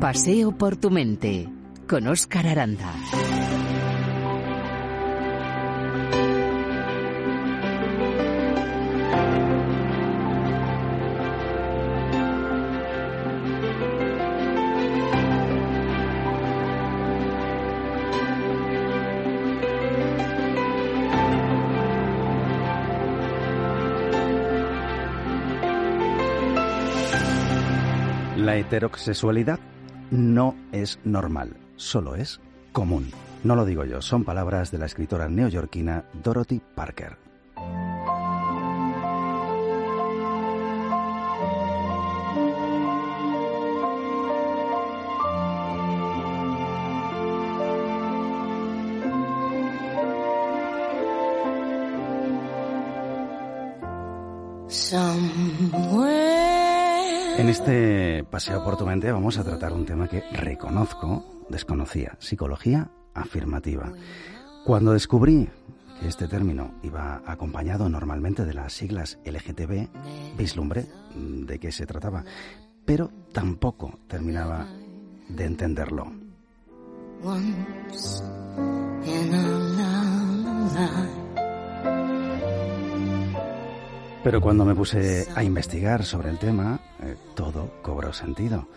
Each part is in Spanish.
Paseo por tu mente con Óscar Aranda. La heterosexualidad no es normal, solo es común. No lo digo yo, son palabras de la escritora neoyorquina Dorothy Parker. En este paseo por tu mente vamos a tratar un tema que reconozco, desconocía, psicología afirmativa. Cuando descubrí que este término iba acompañado normalmente de las siglas LGTB, vislumbré de qué se trataba, pero tampoco terminaba de entenderlo. Pero cuando me puse a investigar sobre el tema, eh, todo cobró sentido.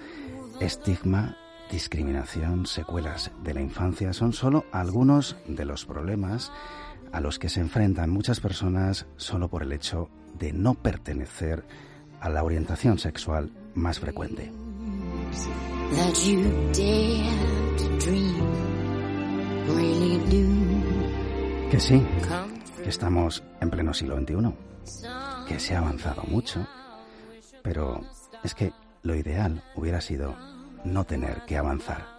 Estigma, discriminación, secuelas de la infancia son solo algunos de los problemas a los que se enfrentan muchas personas solo por el hecho de no pertenecer a la orientación sexual más frecuente. Que sí, que estamos en pleno siglo XXI se ha avanzado mucho, pero es que lo ideal hubiera sido no tener que avanzar.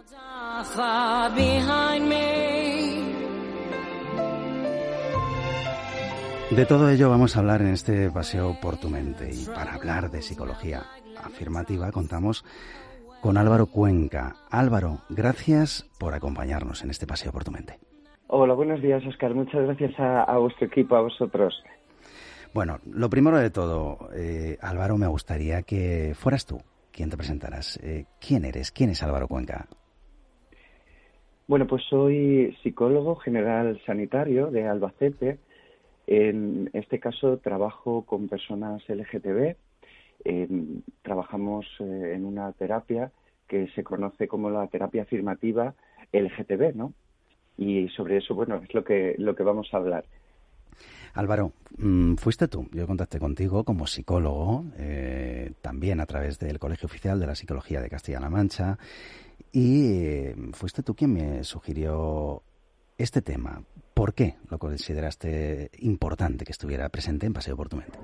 De todo ello vamos a hablar en este paseo por tu mente y para hablar de psicología afirmativa contamos con Álvaro Cuenca. Álvaro, gracias por acompañarnos en este paseo por tu mente. Hola, buenos días, Oscar. Muchas gracias a vuestro equipo, a vosotros. Bueno, lo primero de todo, eh, Álvaro, me gustaría que fueras tú quien te presentaras. Eh, ¿Quién eres? ¿Quién es Álvaro Cuenca? Bueno, pues soy psicólogo general sanitario de Albacete. En este caso trabajo con personas LGTB. trabajamos eh, en una terapia que se conoce como la terapia afirmativa LGTB, ¿no? Y sobre eso, bueno, es lo que, lo que vamos a hablar. Álvaro, mm, fuiste tú. Yo contacté contigo como psicólogo, eh, también a través del Colegio Oficial de la Psicología de Castilla-La Mancha, y eh, fuiste tú quien me sugirió este tema. ¿Por qué lo consideraste importante que estuviera presente en Paseo por tu mente?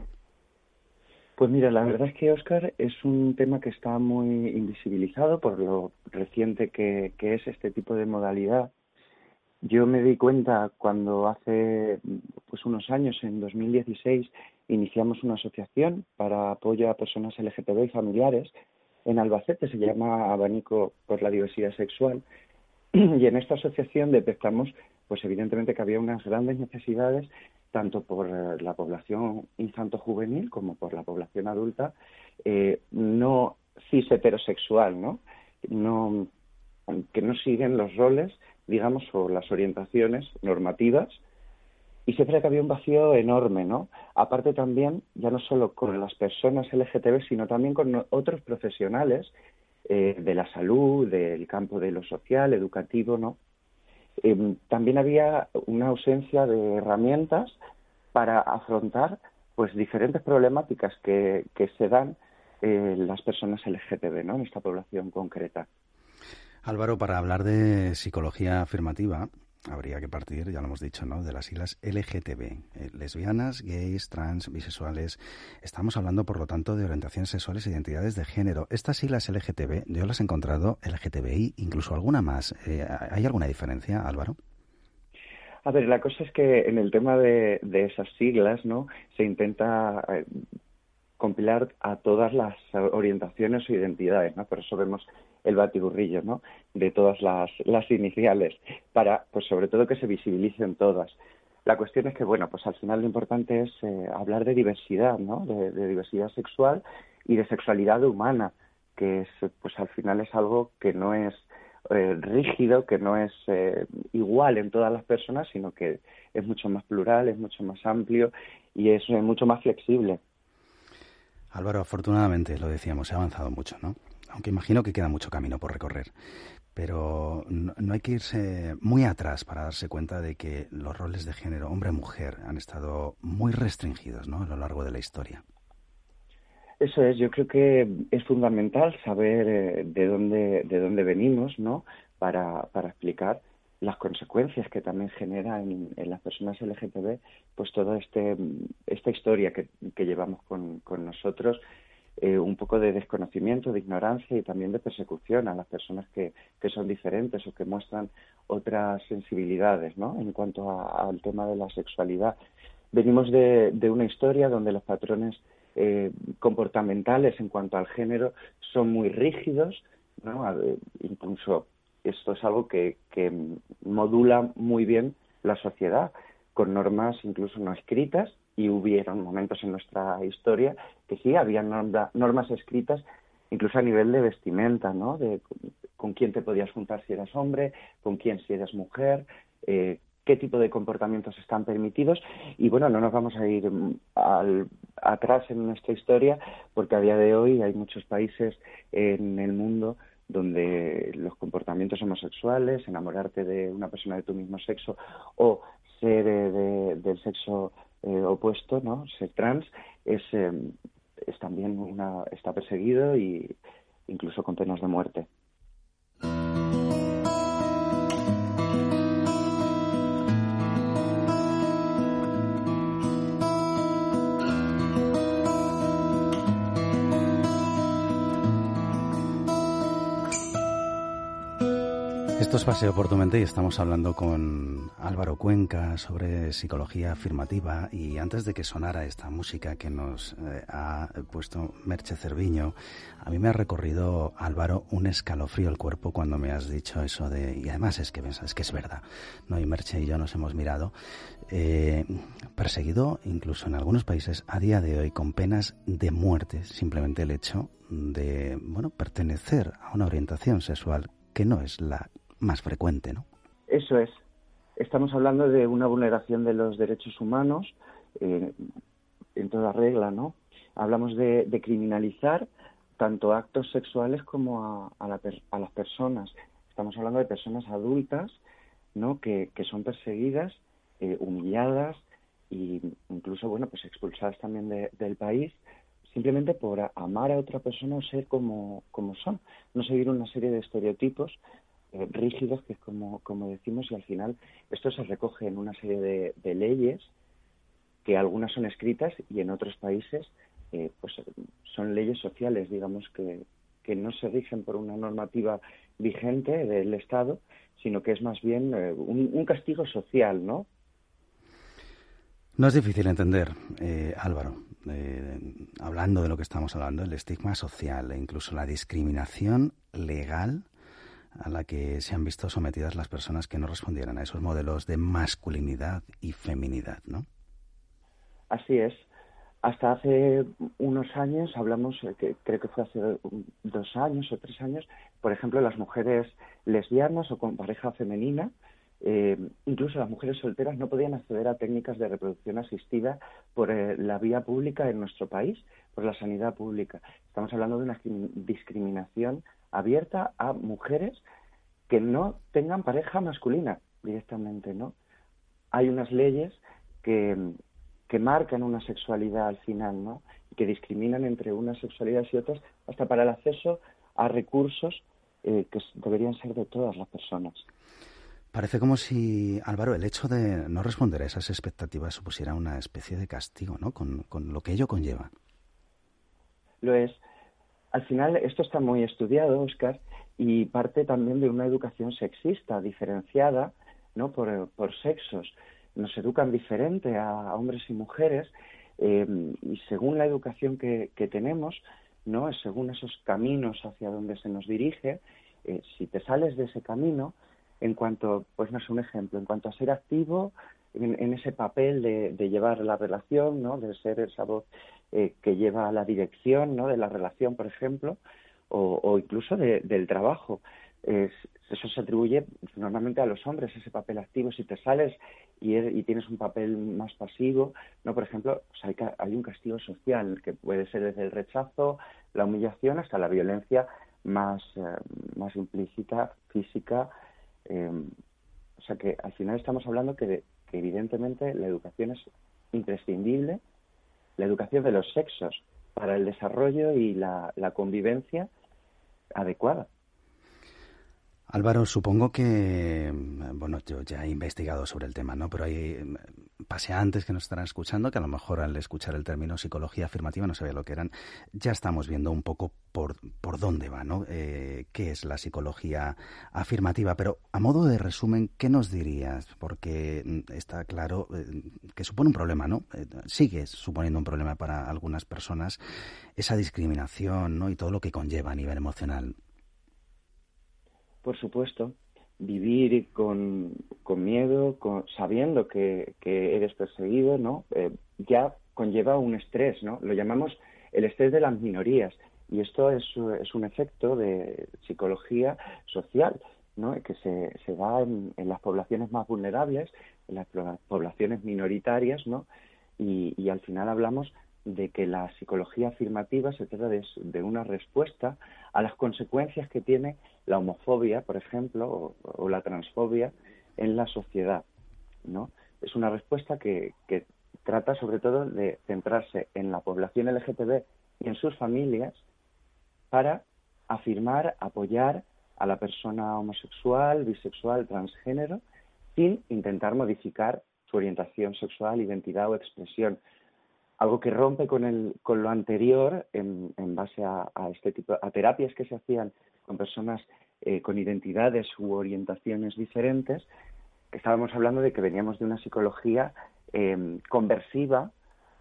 Pues mira, la verdad es que, Oscar, es un tema que está muy invisibilizado por lo reciente que es este tipo de modalidad yo me di cuenta cuando hace pues unos años, en 2016, iniciamos una asociación para apoyo a personas LGTB y familiares en Albacete, se llama Abanico por la Diversidad Sexual, y en esta asociación detectamos, pues evidentemente que había unas grandes necesidades, tanto por la población infanto-juvenil como por la población adulta, eh, no cis heterosexual, ¿no? no que no siguen los roles digamos, o las orientaciones normativas, y siempre que había un vacío enorme, ¿no? Aparte también, ya no solo con las personas LGTB, sino también con otros profesionales eh, de la salud, del campo de lo social, educativo, ¿no? Em, también había una ausencia de herramientas para afrontar pues diferentes problemáticas que, que se dan eh, las personas LGTB, ¿no? En esta población concreta. Álvaro, para hablar de psicología afirmativa, habría que partir, ya lo hemos dicho, ¿no? de las siglas LGTB, eh, lesbianas, gays, trans, bisexuales. Estamos hablando, por lo tanto, de orientaciones sexuales e identidades de género. Estas siglas LGTB, yo las he encontrado LGTBI, incluso alguna más. Eh, ¿Hay alguna diferencia, Álvaro? A ver, la cosa es que en el tema de, esas siglas, ¿no? Se intenta eh, compilar a todas las orientaciones o identidades, ¿no? Por eso vemos el batiburrillo, ¿no? De todas las, las iniciales, para, pues sobre todo que se visibilicen todas. La cuestión es que, bueno, pues al final lo importante es eh, hablar de diversidad, ¿no? De, diversidad sexual y de sexualidad humana, que es, pues al final es algo que no es eh, rígido, que no es eh, igual en todas las personas, sino que es mucho más plural, es mucho más amplio y es eh, mucho más flexible. Álvaro, afortunadamente, lo decíamos, se ha avanzado mucho, ¿no? Aunque imagino que queda mucho camino por recorrer. Pero no, hay que irse muy atrás para darse cuenta de que los roles de género hombre-mujer han estado muy restringidos ¿no? a lo largo de la historia. Eso es, yo creo que es fundamental saber eh, de dónde, de dónde venimos, ¿no? Para, para explicar las consecuencias que también genera en, las personas LGTB, pues toda este, esta historia que, que llevamos con, con nosotros eh, un poco de desconocimiento, de ignorancia y también de persecución a las personas que, son diferentes o que muestran otras sensibilidades ¿no? en cuanto al tema de la sexualidad. Venimos de, de una historia donde los patrones eh, comportamentales en cuanto al género son muy rígidos, ¿no? incluso esto es algo que, que modula muy bien la sociedad, con normas incluso no escritas y hubieron momentos en nuestra historia que sí, había normas escritas incluso a nivel de vestimenta, ¿no? De con quién te podías juntar si eras hombre, con quién si eras mujer, eh, qué tipo de comportamientos están permitidos y bueno, no nos vamos a ir mm, al, atrás en nuestra historia porque a día de hoy hay muchos países en el mundo donde los comportamientos homosexuales, enamorarte de una persona de tu mismo sexo o ser del sexo eh, opuesto, ¿no? Ser trans es, eh, es también una está perseguido y incluso con penas de muerte. Esto es Paseo por tu mente y estamos hablando con Álvaro Cuenca sobre psicología afirmativa y antes de que sonara esta música que nos eh, ha puesto Merche Cerviño, a mí me ha recorrido Álvaro un escalofrío el cuerpo cuando me has dicho eso de y además es que es que es verdad, no y Merche y yo nos hemos mirado eh, perseguido incluso en algunos países a día de hoy con penas de muerte simplemente el hecho de bueno pertenecer a una orientación sexual que no es la más frecuente, ¿no? Eso es. Estamos hablando de una vulneración de los derechos humanos eh, en toda regla, ¿no? Hablamos de, criminalizar tanto actos sexuales como a, las personas. Estamos hablando de personas adultas, ¿no? Que, son perseguidas, eh, humilladas e incluso, bueno, pues expulsadas también del país simplemente por amar a otra persona o ser como, como son, no seguir una serie de estereotipos eh, rígidos, que es como, como decimos, y al final esto se recoge en una serie de, leyes que algunas son escritas y en otros países eh, pues son leyes sociales, digamos, que, que no se rigen por una normativa vigente del Estado, sino que es más bien eh, un, castigo social, ¿no? No es difícil entender, Álvaro, hablando de lo que estamos hablando, el estigma social e incluso la discriminación legal a la que se han visto sometidas las personas que no respondieran a esos modelos de masculinidad y feminidad, ¿no? Así es. Hasta hace unos años hablamos, eh, creo que fue hace dos años o tres años, por ejemplo, las mujeres lesbianas o con pareja femenina, eh, incluso las mujeres solteras no podían acceder a técnicas de reproducción asistida por eh, la vía pública en nuestro país, por la sanidad pública. Estamos hablando de una discriminación abierta a mujeres que no tengan pareja masculina directamente, ¿no? Hay unas leyes que, que marcan una sexualidad al final, ¿no? Y que discriminan entre unas sexualidades y otras hasta para el acceso a recursos eh, que deberían ser de todas las personas. Parece como si, Álvaro, el hecho de no responder a esas expectativas supusiera una especie de castigo, ¿no? Con, con lo que ello conlleva. Lo es. Al final, esto está muy estudiado, Oscar, y parte también de una educación sexista, diferenciada, ¿no? Por, por sexos. Nos educan diferente a, hombres y mujeres, eh, y según la educación que, que, tenemos, ¿no? Según esos caminos hacia donde se nos dirige, eh, si te sales de ese camino, en cuanto, pues no es un ejemplo, en cuanto a ser activo en, ese papel de, de, llevar la relación, ¿no? De ser esa voz eh, que lleva la dirección ¿no? de la relación, por ejemplo, o, incluso del trabajo. eso se atribuye normalmente a los hombres, ese papel activo. Si te sales y, tienes un papel más pasivo, no, por ejemplo, hay, hay, un castigo social que puede ser desde el rechazo, la humillación hasta la violencia más, eh, implícita, física. Em, o sea que al final estamos hablando que, que evidentemente la educación es imprescindible, la educación de los sexos para el desarrollo y la convivencia adecuada. Álvaro, supongo que, bueno, yo ya he investigado sobre el tema, ¿no? Pero hay mm, paseantes que nos estarán escuchando que a lo mejor al escuchar el término psicología afirmativa no sabía lo que eran. Ya estamos viendo un poco por, por dónde va, ¿no? Eh, ¿Qué es la psicología afirmativa? Pero a modo de resumen, ¿qué nos dirías? Porque mm, está claro eh, que supone un problema, ¿no? Eh, sigue suponiendo un problema para algunas personas esa discriminación, ¿no? Y todo lo que conlleva a nivel emocional por supuesto, vivir con, con miedo, con, sabiendo que, que, eres perseguido, ¿no? Eh, ya conlleva un estrés, ¿no? Lo llamamos el estrés de las minorías. Y esto es, es un efecto de psicología social, ¿no? que se, se da en, las poblaciones más vulnerables, en las poblaciones minoritarias, ¿no? y, y al final hablamos de que la psicología afirmativa se trata de, una respuesta a las consecuencias que tiene la homofobia, por ejemplo, o, la transfobia en la sociedad, ¿no? Es una respuesta que, trata sobre todo de centrarse en la población LGTB y en sus familias para afirmar, apoyar a la persona homosexual, bisexual, transgénero, sin intentar modificar su orientación sexual, identidad o expresión algo que rompe con, el, con lo anterior en, base a, este tipo a terapias que se hacían con personas eh, con identidades u orientaciones diferentes estábamos hablando de que veníamos de una psicología em, conversiva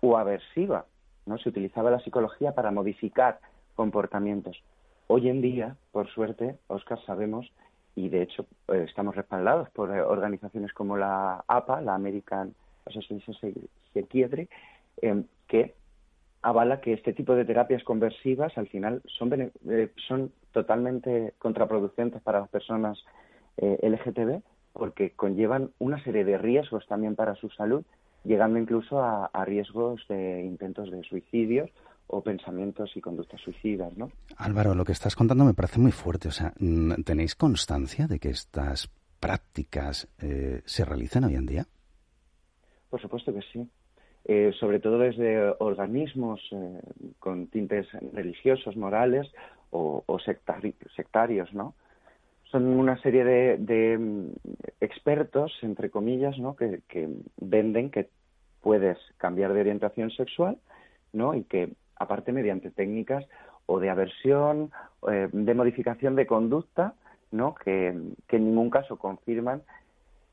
o aversiva no se utilizaba la psicología para modificar comportamientos. Hoy en día por suerte Oscar sabemos y de hecho eh, estamos respaldados por eh, organizaciones como la APA la American Association Psychiatry Em, que avala que este tipo de terapias conversivas al final son, eh, son totalmente contraproducentes para las personas eh, LGTB porque conllevan una serie de riesgos también para su salud, llegando incluso a, riesgos de intentos de suicidios o pensamientos y conductas suicidas, ¿no? Álvaro, lo que estás contando me parece muy fuerte. O sea, ¿tenéis constancia de que estas prácticas eh, se realizan hoy en día? Por supuesto que sí. Eh, sobre todo desde organismos eh, con tintes religiosos, morales o, sectarios, ¿no? Son una serie de, mm, expertos, entre comillas, ¿no? Que, venden que puedes cambiar de orientación sexual, ¿no? Y que, aparte, mediante técnicas o de aversión, eh, de modificación de conducta, ¿no? que en ningún caso confirman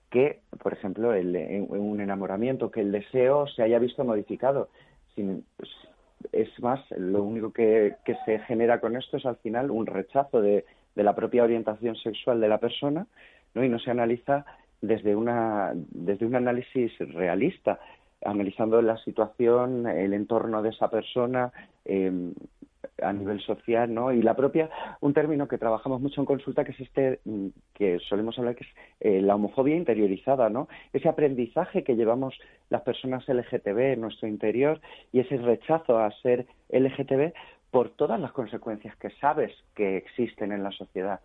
que, por ejemplo, el, en, un enamoramiento, que el deseo se haya visto modificado. Sin, es más, lo único que, se genera con esto es al final un rechazo de, la propia orientación sexual de la persona. Y no se analiza desde una desde un análisis realista, analizando la situación, el entorno de esa persona, eh, a nivel social, ¿no? Y la propia, un término que trabajamos mucho en consulta, que es este, mm, que solemos hablar, que es eh, la homofobia interiorizada, ¿no? Ese aprendizaje que llevamos las personas LGTB en nuestro interior y ese rechazo a ser LGTB por todas las consecuencias que sabes que existen en la sociedad.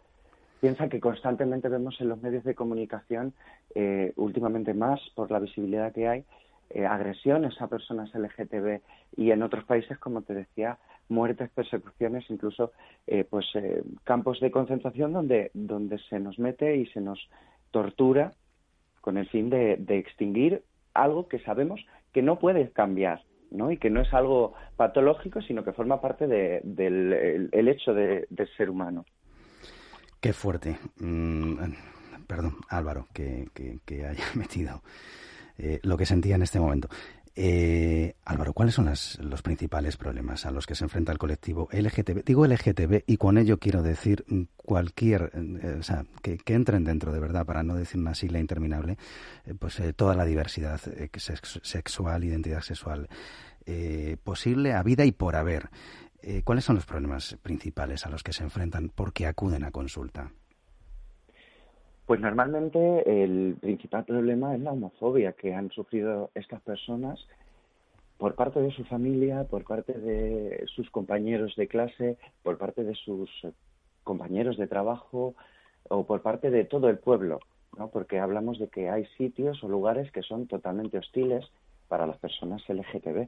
Piensa que constantemente vemos en los medios de comunicación, eh, últimamente más por la visibilidad que hay, eh, agresiones a personas LGTB y en otros países, como te decía, muertes, persecuciones, incluso eh, pues eh, campos de concentración donde, donde se nos mete y se nos tortura con el fin de, extinguir algo que sabemos que no puede cambiar, ¿no? Y que no es algo patológico, sino que forma parte del el, hecho de, ser humano. Qué fuerte. Mm, perdón, Álvaro, que, que, haya metido eh, lo que sentía en este momento. Eh, Álvaro, ¿cuáles son los principales problemas a los que se enfrenta el colectivo LGTB? Digo LGTB y con ello quiero decir cualquier, eh, o sea, que, entren dentro de verdad, para no decir una sigla interminable, eh, pues toda la diversidad sexual, identidad sexual posible a vida y por haber. Eh, ¿Cuáles son los problemas principales a los que se enfrentan porque acuden a consulta? Pues normalmente el principal problema es la homofobia que han sufrido estas personas por parte de su familia, por parte de sus compañeros de clase, por parte de sus compañeros de trabajo o por parte de todo el pueblo, ¿no? porque hablamos de que hay sitios o lugares que son totalmente hostiles para las personas LGTB.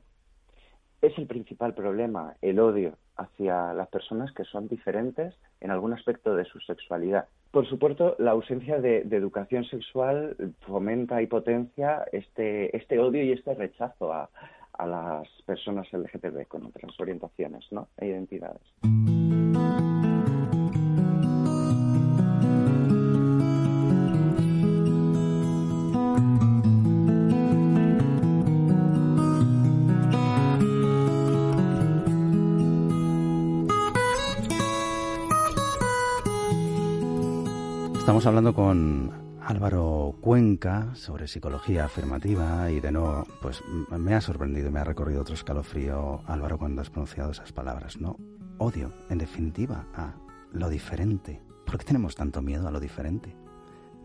Es el principal problema, el odio hacia las personas que son diferentes en algún aspecto de su sexualidad. Por supuesto, la ausencia de, educación sexual fomenta y potencia este, este odio y este rechazo a, a las personas LGTB con otras orientaciones ¿no? e identidades. Estamos hablando con Álvaro Cuenca sobre psicología afirmativa y de nuevo, pues me ha sorprendido, me ha recorrido otro escalofrío, Álvaro, cuando has pronunciado esas palabras, ¿no? Odio, en definitiva, a lo diferente. ¿Por qué tenemos tanto miedo a lo diferente?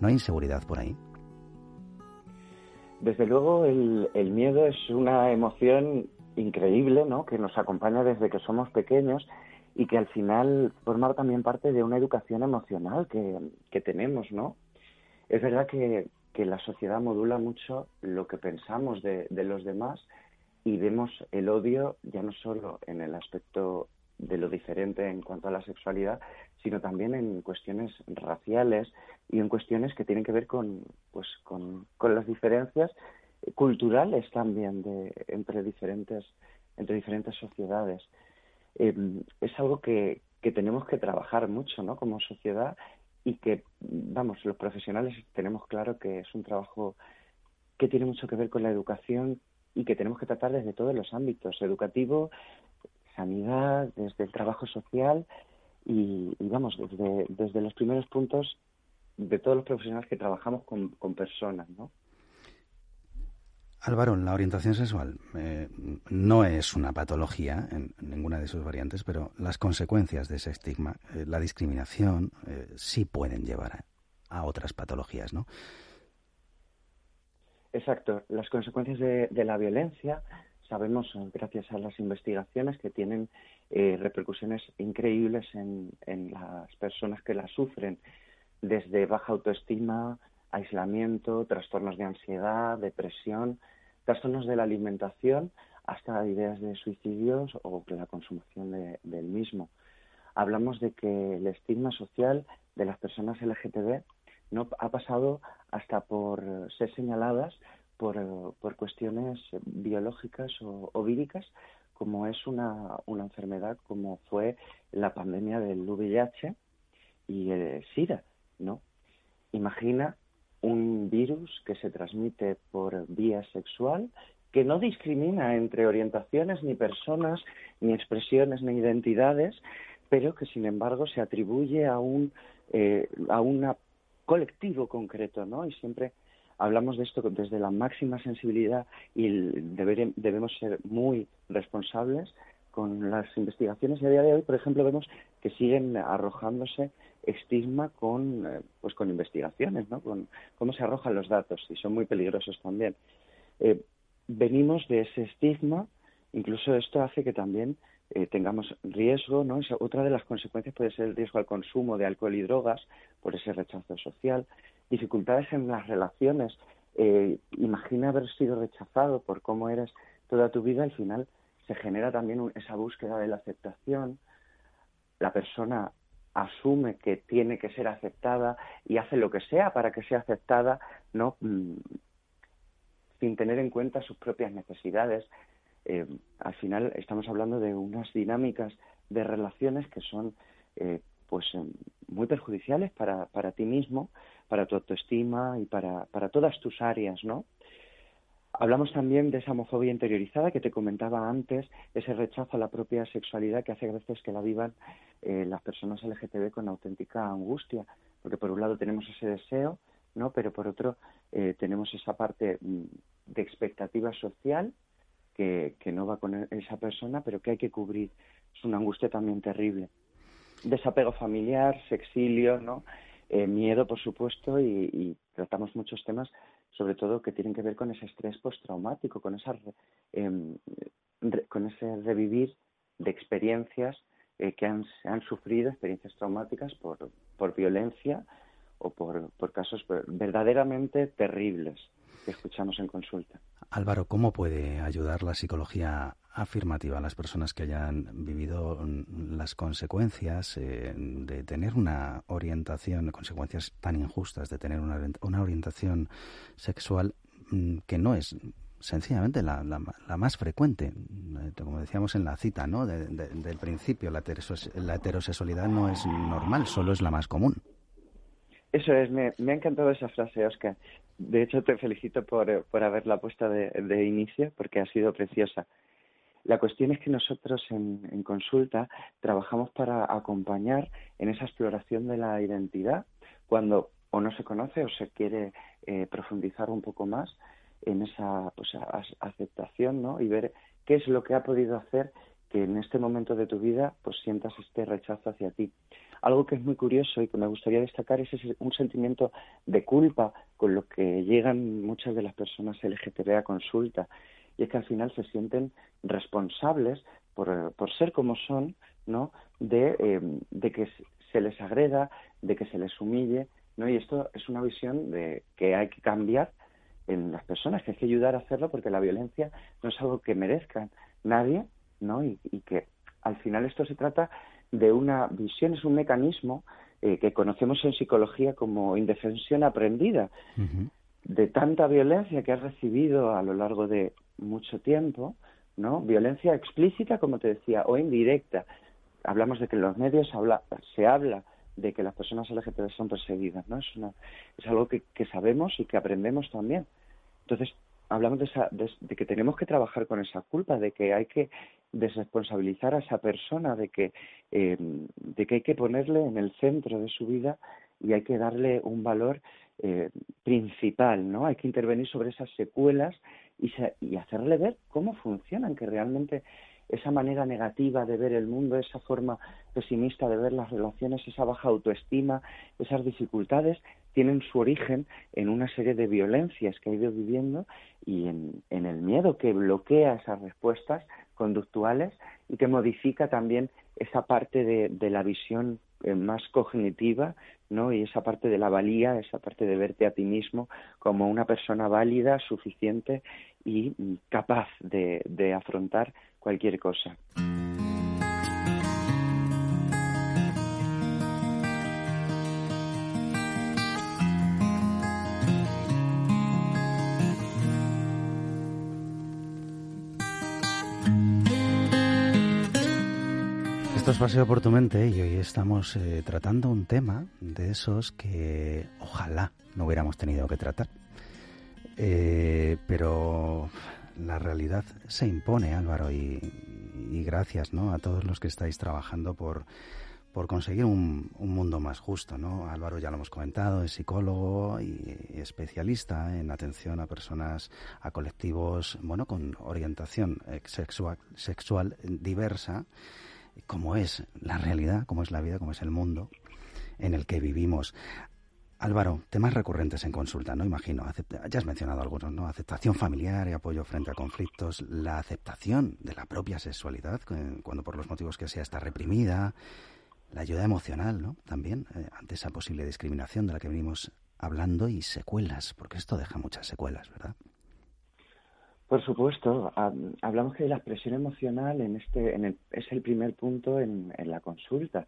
¿No hay inseguridad por ahí? Desde luego, el, el miedo es una emoción increíble, ¿no? Que nos acompaña desde que somos pequeños y que al final forma también parte de una educación emocional que, que tenemos, ¿no? Es verdad que, que, la sociedad modula mucho lo que pensamos de, de, los demás y vemos el odio ya no solo en el aspecto de lo diferente en cuanto a la sexualidad, sino también en cuestiones raciales y en cuestiones que tienen que ver con, pues, con, con las diferencias culturales también de, entre, diferentes, entre diferentes sociedades. Eh, es algo que, que tenemos que trabajar mucho ¿no? como sociedad y que, vamos, los profesionales tenemos claro que es un trabajo que tiene mucho que ver con la educación y que tenemos que tratar desde todos los ámbitos, educativo, sanidad, desde el trabajo social y, y vamos, desde, desde los primeros puntos de todos los profesionales que trabajamos con, con personas, ¿no? Álvaro, la orientación sexual eh, no es una patología en, ninguna de sus variantes, pero las consecuencias de ese estigma, eh, la discriminación, eh, sí pueden llevar a, otras patologías, ¿no? Exacto. Las consecuencias de, la violencia sabemos, gracias a las investigaciones, que tienen repercusiones increíbles en, en las personas que la sufren, desde baja autoestima, aislamiento, trastornos de ansiedad, depresión, trastornos de la alimentación, hasta ideas de suicidios o la consumación de, del mismo. Hablamos de que el estigma social de las personas LGTB no ha pasado hasta por ser señaladas por, por cuestiones biológicas o, o víricas, como es una, una, enfermedad como fue la pandemia del VIH y el SIDA, ¿no? Imagina un virus que se transmite por vía sexual, que no discrimina entre orientaciones, ni personas, ni expresiones, ni identidades, pero que sin embargo se atribuye a un eh, a un colectivo concreto, ¿no? Y siempre hablamos de esto desde la máxima sensibilidad y deber, debemos ser muy responsables con las investigaciones y a día de hoy, por ejemplo, vemos que siguen arrojándose estigma con, eh, pues con investigaciones, ¿no? Con cómo se arrojan los datos y son muy peligrosos también. Eh, venimos de ese estigma, incluso esto hace que también eh, tengamos riesgo, ¿no? otra de las consecuencias puede ser el riesgo al consumo de alcohol y drogas por ese rechazo social, dificultades en las relaciones. Imagina haber sido rechazado por cómo eres toda tu vida, al final se genera también esa búsqueda de la aceptación. La persona asume que tiene que ser aceptada y hace lo que sea para que sea aceptada, no mm, sin tener en cuenta sus propias necesidades. Eh, al final estamos hablando de unas dinámicas de relaciones que son eh, pues eh, muy perjudiciales para, para ti mismo, para tu autoestima y para, para todas tus áreas, ¿no? Hablamos también de esa homofobia interiorizada que te comentaba antes, ese rechazo a la propia sexualidad que hace a veces que la vivan eh, las personas LGTB con auténtica angustia, porque por un lado tenemos ese deseo, ¿no? Pero por otro eh, tenemos esa parte mm, de expectativa social que, no va con esa persona, pero que hay que cubrir es una angustia también terrible. Desapego familiar, sexilio, ¿no? Eh, miedo, por supuesto, y, tratamos muchos temas, sobre todo que tienen que ver con ese estrés postraumático, con, esa, em, con ese revivir de experiencias eh, que han, han, sufrido, experiencias traumáticas por, por violencia o por, por casos verdaderamente terribles que escuchamos en consulta. Álvaro, ¿cómo puede ayudar la psicología afirmativa a las personas que hayan vivido las consecuencias eh, de tener una orientación, consecuencias tan injustas de tener una, una orientación sexual mm, que no es sencillamente la, la, más frecuente, eh, como decíamos en la cita, ¿no? del principio, la heterosexualidad no es normal, solo es la más común. Eso es, me, ha encantado esa frase, Oscar. De hecho, te felicito por, por haberla puesta de, inicio, porque ha sido preciosa. La cuestión es que nosotros en, consulta trabajamos para acompañar en esa exploración de la identidad cuando o no se conoce o se quiere eh, profundizar un poco más en esa pues, aceptación ¿no? y ver qué es lo que ha podido hacer que en este momento de tu vida pues sientas este rechazo hacia ti. Algo que es muy curioso y que me gustaría destacar es un sentimiento de culpa con lo que llegan muchas de las personas LGTB a consulta. Y es que al final se sienten responsables por, por ser como son, ¿no? De, eh, de que se les agreda, de que se les humille, ¿no? Y esto es una visión de que hay que cambiar en las personas, que hay que ayudar a hacerlo porque la violencia no es algo que merezcan nadie, ¿no? Y, y que al final esto se trata de una visión, es un mecanismo eh, que conocemos en psicología como indefensión aprendida, de tanta violencia que has recibido a lo largo de mucho tiempo, ¿no? Violencia explícita, como te decía, o indirecta. Hablamos de que en los medios habla, se habla de que las personas LGTB son perseguidas, ¿no? Es, una, es algo que, que sabemos y que aprendemos también. Entonces, hablamos de, esa, de, que tenemos que trabajar con esa culpa, de que hay que desresponsabilizar a esa persona, de que, eh, de que hay que ponerle en el centro de su vida y hay que darle un valor eh, principal, ¿no? Hay que intervenir sobre esas secuelas y, y hacerle ver cómo funcionan, que realmente esa manera negativa de ver el mundo, esa forma pesimista de ver las relaciones, esa baja autoestima, esas dificultades, tienen su origen en una serie de violencias que ha ido viviendo y en, el miedo que bloquea esas respuestas conductuales y que modifica también esa parte de, la visión eh, más cognitiva, ¿no? Y esa parte de la valía, esa parte de verte a ti mismo como una persona válida, suficiente y capaz de afrontar cualquier cosa. Es Paseo por tu mente y hoy estamos eh, tratando un tema de esos que ojalá no hubiéramos tenido que tratar. Eh, pero la realidad se impone, Álvaro, y, gracias ¿no? a todos los que estáis trabajando por, por conseguir un, mundo más justo. ¿no? Álvaro ya lo hemos comentado, es psicólogo y especialista en atención a personas, a colectivos bueno, con orientación sexual, sexual diversa, como es la realidad, como es la vida, como es el mundo en el que vivimos. Álvaro, temas recurrentes en consulta, ¿no? Imagino, ya has mencionado algunos, ¿no? Aceptación familiar y apoyo frente a conflictos, la aceptación de la propia sexualidad, cuando por los motivos que sea está reprimida, la ayuda emocional, ¿no? También, eh, ante esa posible discriminación de la que venimos hablando y secuelas, porque esto deja muchas secuelas, ¿verdad? Por supuesto, hablamos que la expresión emocional en este, en es el primer punto en, la consulta.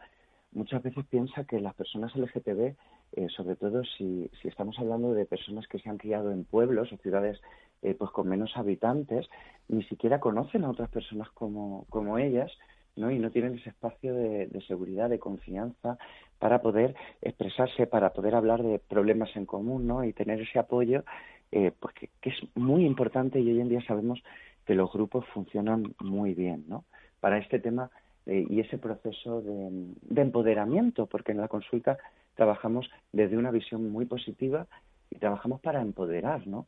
Muchas veces piensa que las personas LGTB eh, sobre todo si, si, estamos hablando de personas que se han criado en pueblos o ciudades eh, pues con menos habitantes, ni siquiera conocen a otras personas como, como ellas, ¿no? Y no tienen ese espacio de, seguridad, de confianza para poder expresarse, para poder hablar de problemas en común, ¿no? Y tener ese apoyo, eh, pues que, es muy importante y hoy en día sabemos que los grupos funcionan muy bien, ¿no? Para este tema y ese proceso de, de empoderamiento, porque en la consulta trabajamos desde una visión muy positiva y trabajamos para empoderar, ¿no?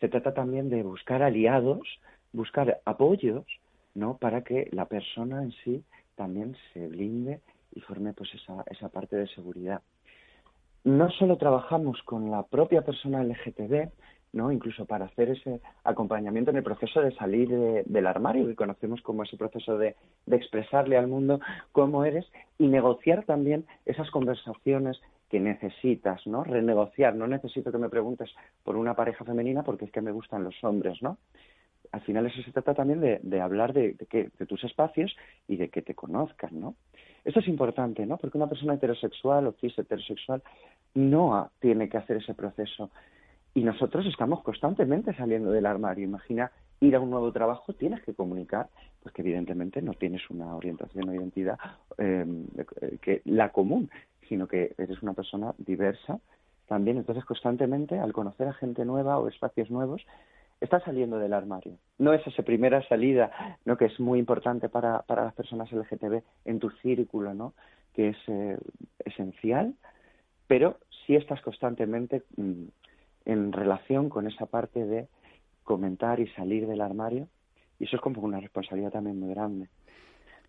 Se trata también de buscar aliados, buscar apoyos ¿no? Para que la persona en sí también se blinde y forme pues esa, esa parte de seguridad. No solo trabajamos con la propia persona LGTB, ¿no? Incluso para hacer ese acompañamiento en el proceso de salir del armario, que conocemos como ese proceso de, de expresarle al mundo cómo eres y negociar también esas conversaciones que necesitas, ¿no? Renegociar. No necesito que me preguntes por una pareja femenina porque es que me gustan los hombres, ¿no? Al final eso se trata también de, de hablar de, que, de tus espacios y de que te conozcan, ¿no? Esto es importante, ¿no? Porque una persona heterosexual o cis heterosexual no tiene que hacer ese proceso y nosotros estamos constantemente saliendo del armario. Imagina ir a un nuevo trabajo, tienes que comunicar, pues que evidentemente no tienes una orientación o identidad eh, que la común, sino que eres una persona diversa también. Entonces, constantemente, al conocer a gente nueva o espacios nuevos, estás saliendo del armario. No es esa primera salida, ¿no? que es muy importante para, para las personas LGTB en tu círculo, ¿no? que es eh, esencial, pero sí estás constantemente mm, en relación con esa parte de comentar y salir del armario, y eso es como una responsabilidad también muy grande.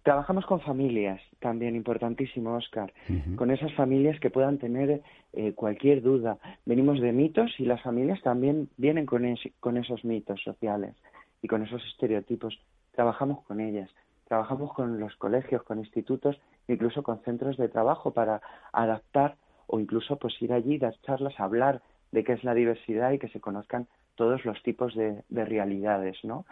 Trabajamos con familias, también importantísimo, Oscar, con esas familias que puedan tener eh, cualquier duda. Venimos de mitos y las familias también vienen con, con esos mitos sociales y con esos estereotipos. Trabajamos con ellas, trabajamos con los colegios, con institutos, incluso con centros de trabajo para adaptar o incluso pues ir allí, dar charlas, hablar de qué es la diversidad y que se conozcan todos los tipos de, de realidades, ¿no?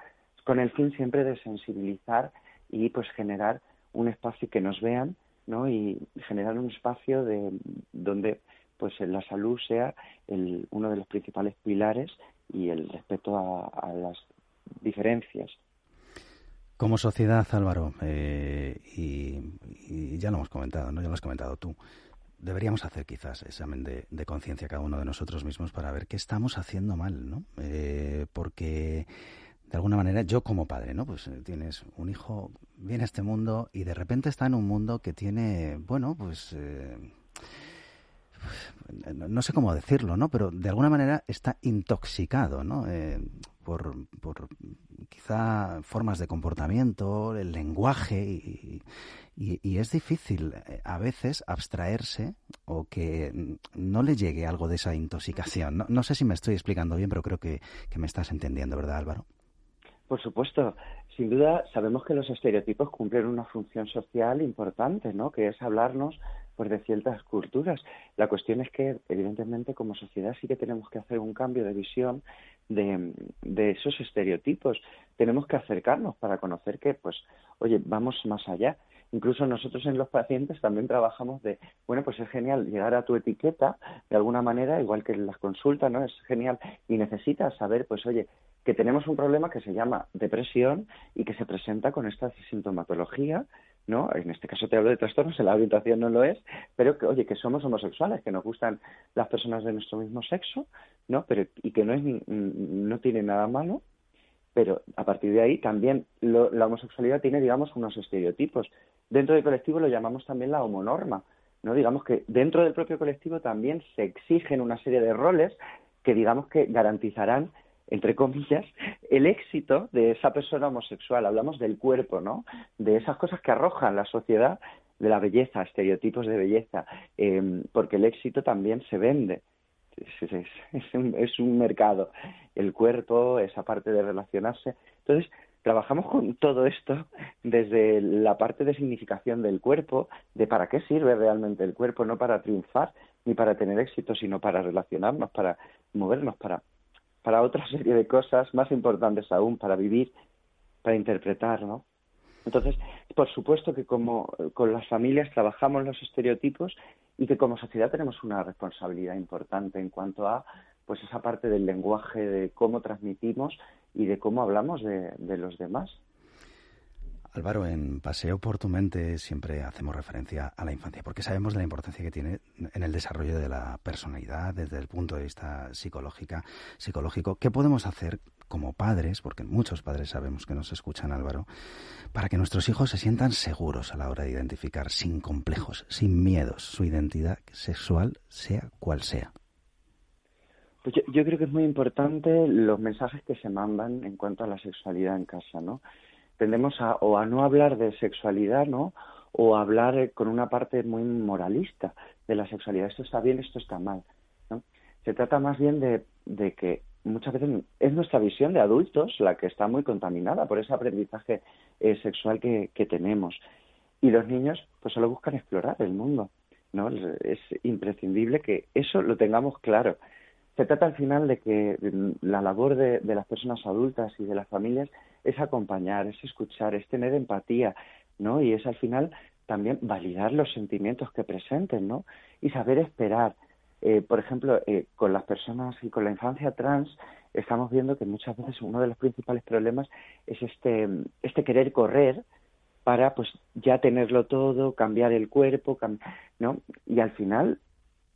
Con el fin siempre de sensibilizar y pues generar un espacio que nos vean, ¿no? Y generar un espacio de donde pues la salud sea el, uno de los principales pilares y el respeto a, las diferencias. Como sociedad, Álvaro, eh, y, ya lo hemos comentado, ¿no? Ya lo has comentado tú deberíamos hacer quizás examen de, de conciencia cada uno de nosotros mismos para ver qué estamos haciendo mal, ¿no? Eh, porque de alguna manera yo como padre, ¿no? Pues eh, tienes un hijo, viene a este mundo y de repente está en un mundo que tiene, bueno, pues eh, no sé cómo decirlo, ¿no? Pero de alguna manera está intoxicado, ¿no? Eh, por, por, quizá formas de comportamiento, el lenguaje y, y, y, es difícil a veces abstraerse o que no le llegue algo de esa intoxicación. No, no sé si me estoy explicando bien, pero creo que, que me estás entendiendo, ¿verdad, Álvaro? Por supuesto, sin duda sabemos que los estereotipos cumplen una función social importante, ¿no? Que es hablarnos pues de ciertas culturas. La cuestión es que evidentemente como sociedad sí que tenemos que hacer un cambio de visión de, de esos estereotipos. Tenemos que acercarnos para conocer que pues oye, vamos más allá. Incluso nosotros en los pacientes también trabajamos de, bueno, pues es genial llegar a tu etiqueta de alguna manera, igual que las consultas, ¿no? Es genial y necesitas saber, pues oye, que tenemos un problema que se llama depresión y que se presenta con esta sintomatología, ¿no? En este caso te hablo de trastornos, en la orientación no lo es, pero que, oye, que somos homosexuales, que nos gustan las personas de nuestro mismo sexo, ¿no? Pero, y que no, es, no tiene nada malo, pero a partir de ahí también lo, la homosexualidad tiene, digamos, unos estereotipos. Dentro del colectivo lo llamamos también la homonorma, ¿no? Digamos que dentro del propio colectivo también se exigen una serie de roles que, digamos, que garantizarán entre comillas, el éxito de esa persona homosexual. Hablamos del cuerpo, ¿no? De esas cosas que arrojan la sociedad, de la belleza, estereotipos de belleza, eh, porque el éxito también se vende. Es, es, un, es un mercado. El cuerpo, esa parte de relacionarse. Entonces, trabajamos con todo esto desde la parte de significación del cuerpo, de para qué sirve realmente el cuerpo, no para triunfar ni para tener éxito, sino para relacionarnos, para movernos, para para otra serie de cosas más importantes aún, para vivir, para interpretar, ¿no? Entonces, por supuesto que como con las familias trabajamos los estereotipos y que como sociedad tenemos una responsabilidad importante en cuanto a pues esa parte del lenguaje, de cómo transmitimos y de cómo hablamos de, de los demás. Álvaro, en Paseo por tu mente siempre hacemos referencia a la infancia, porque sabemos de la importancia que tiene en el desarrollo de la personalidad desde el punto de vista psicológica, psicológico. ¿Qué podemos hacer como padres, porque muchos padres sabemos que nos escuchan, Álvaro, para que nuestros hijos se sientan seguros a la hora de identificar, sin complejos, sin miedos, su identidad sexual, sea cual sea? Pues yo, yo creo que es muy importante los mensajes que se mandan en cuanto a la sexualidad en casa, ¿no? Tendemos a, o a no hablar de sexualidad, ¿no? O a hablar eh, con una parte muy moralista de la sexualidad. Esto está bien, esto está mal, ¿no? Se trata más bien de, de que muchas veces es nuestra visión de adultos la que está muy contaminada por ese aprendizaje eh, sexual que, que tenemos. Y los niños pues solo buscan explorar el mundo, ¿no? Es imprescindible que eso lo tengamos claro. Se trata al final de que la labor de, las personas adultas y de las familias es acompañar, es escuchar, es tener empatía, ¿no? Y es al final también validar los sentimientos que presenten, ¿no? Y saber esperar. Eh, por ejemplo, eh, con las personas y con la infancia trans estamos viendo que muchas veces uno de los principales problemas es este, este querer correr para pues ya tenerlo todo, cambiar el cuerpo, ¿no? Y al final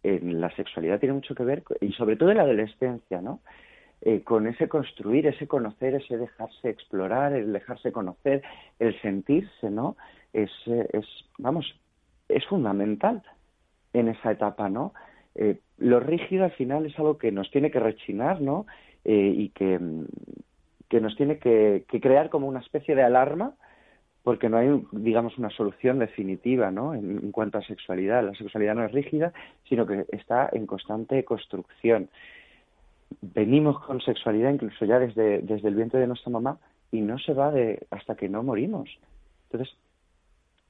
en la sexualidad tiene mucho que ver, y sobre todo en la adolescencia, ¿no? Eh, con ese construir, ese conocer, ese dejarse explorar, el dejarse conocer, el sentirse, ¿no? Es, eh, es vamos, es fundamental en esa etapa, ¿no? Eh, lo rígido al final es algo que nos tiene que rechinar, ¿no? y que, que nos tiene que, que crear como una especie de alarma porque no hay, digamos, una solución definitiva ¿no? En, cuanto a sexualidad. La sexualidad no es rígida, sino que está en constante construcción. Venimos con sexualidad incluso ya desde, desde el vientre de nuestra mamá y no se va de hasta que no morimos. Entonces,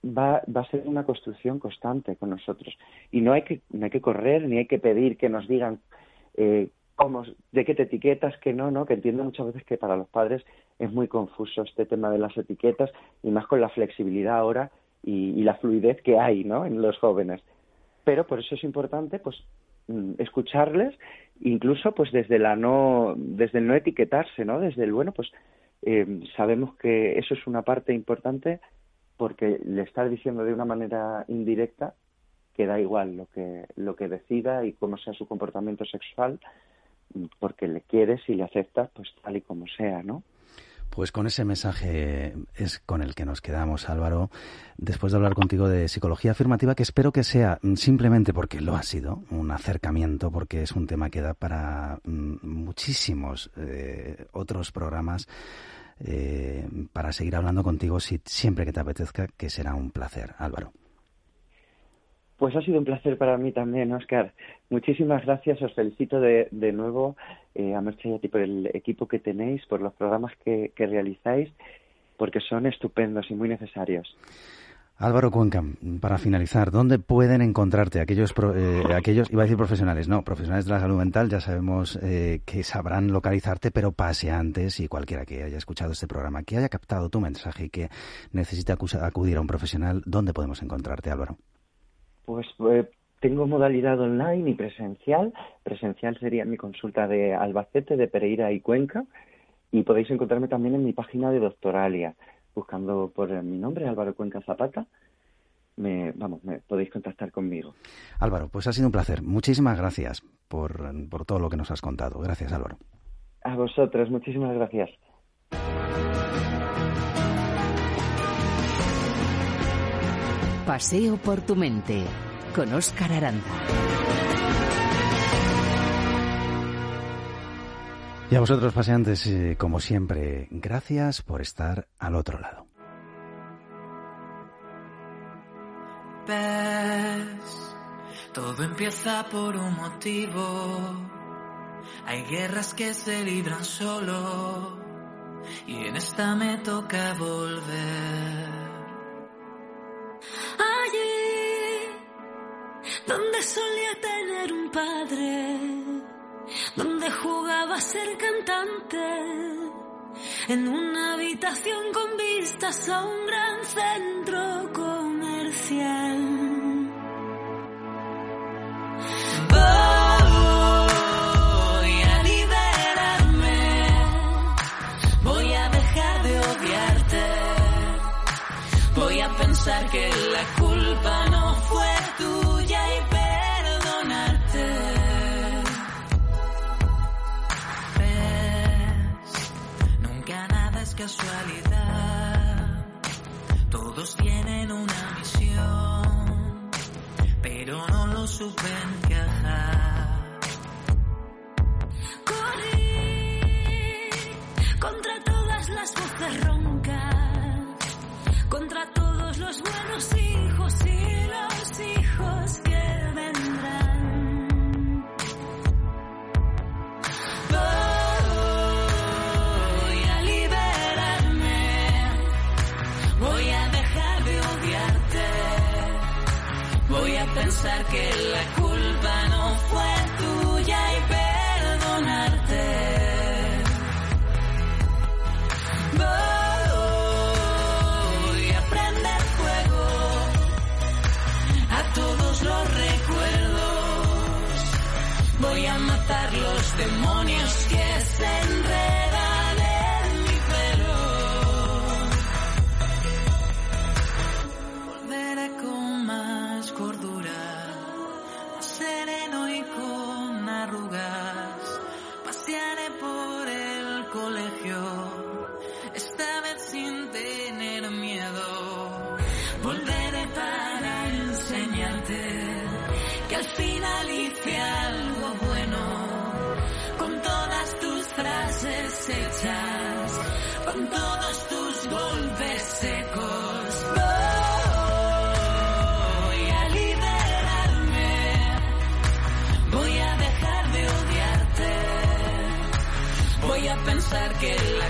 va, va a ser una construcción constante con nosotros. Y no hay que, no hay que correr ni hay que pedir que nos digan eh, cómo, de qué te etiquetas, que no, ¿no? Que entiendo muchas veces que para los padres es muy confuso este tema de las etiquetas y más con la flexibilidad ahora y, la fluidez que hay, ¿no? En los jóvenes. Pero por eso es importante, pues, mm, escucharles, incluso, pues, desde la no, desde el no etiquetarse, ¿no? Desde el bueno, pues, eh, sabemos que eso es una parte importante porque le está diciendo de una manera indirecta que da igual lo que lo que decida y cómo sea su comportamiento sexual porque le quieres y le aceptas pues tal y como sea, ¿no? Pues con ese mensaje es con el que nos quedamos, Álvaro, después de hablar contigo de psicología afirmativa, que espero que sea simplemente porque lo ha sido, un acercamiento, porque es un tema que da para mm, muchísimos eh, otros programas, eh, para seguir hablando contigo si, siempre que te apetezca, que será un placer, Álvaro. Pues ha sido un placer para mí también, Oscar. Muchísimas gracias, os felicito de, de nuevo eh, a Merche y a ti por el equipo que tenéis, por los programas que, realizáis, porque son estupendos y muy necesarios. Álvaro Cuenca, para finalizar, ¿dónde pueden encontrarte aquellos, eh, aquellos, iba a decir profesionales, no, profesionales de la salud mental, ya sabemos eh, que sabrán localizarte, pero paseantes y cualquiera que haya escuchado este programa, que haya captado tu mensaje y que necesite acudir a un profesional, ¿dónde podemos encontrarte, Álvaro? Pues eh, tengo modalidad online y presencial. Presencial sería mi consulta de Albacete, de Pereira y Cuenca. Y podéis encontrarme también en mi página de Doctoralia, buscando por mi nombre, Álvaro Cuenca Zapata. Me, vamos, me podéis contactar conmigo. Álvaro, pues ha sido un placer. Muchísimas gracias por, por todo lo que nos has contado. Gracias, Álvaro. A vosotros, muchísimas gracias. Paseo por tu mente con Óscar Aranda. Y a vosotros, paseantes, eh, como siempre, gracias por estar al otro lado. Ves, todo empieza por un motivo. Hay guerras que se libran solo. Y en esta me toca volver. Donde solía tener un padre, donde jugaba a ser cantante, en una habitación con vistas a un gran centro comercial. Casualidad. Todos tienen una misión, pero no lo supe encajar. Que la al final hice algo bueno con todas tus frases hechas, con todos tus golpes secos. Voy a liberarme, voy a dejar de odiarte, voy a pensar que la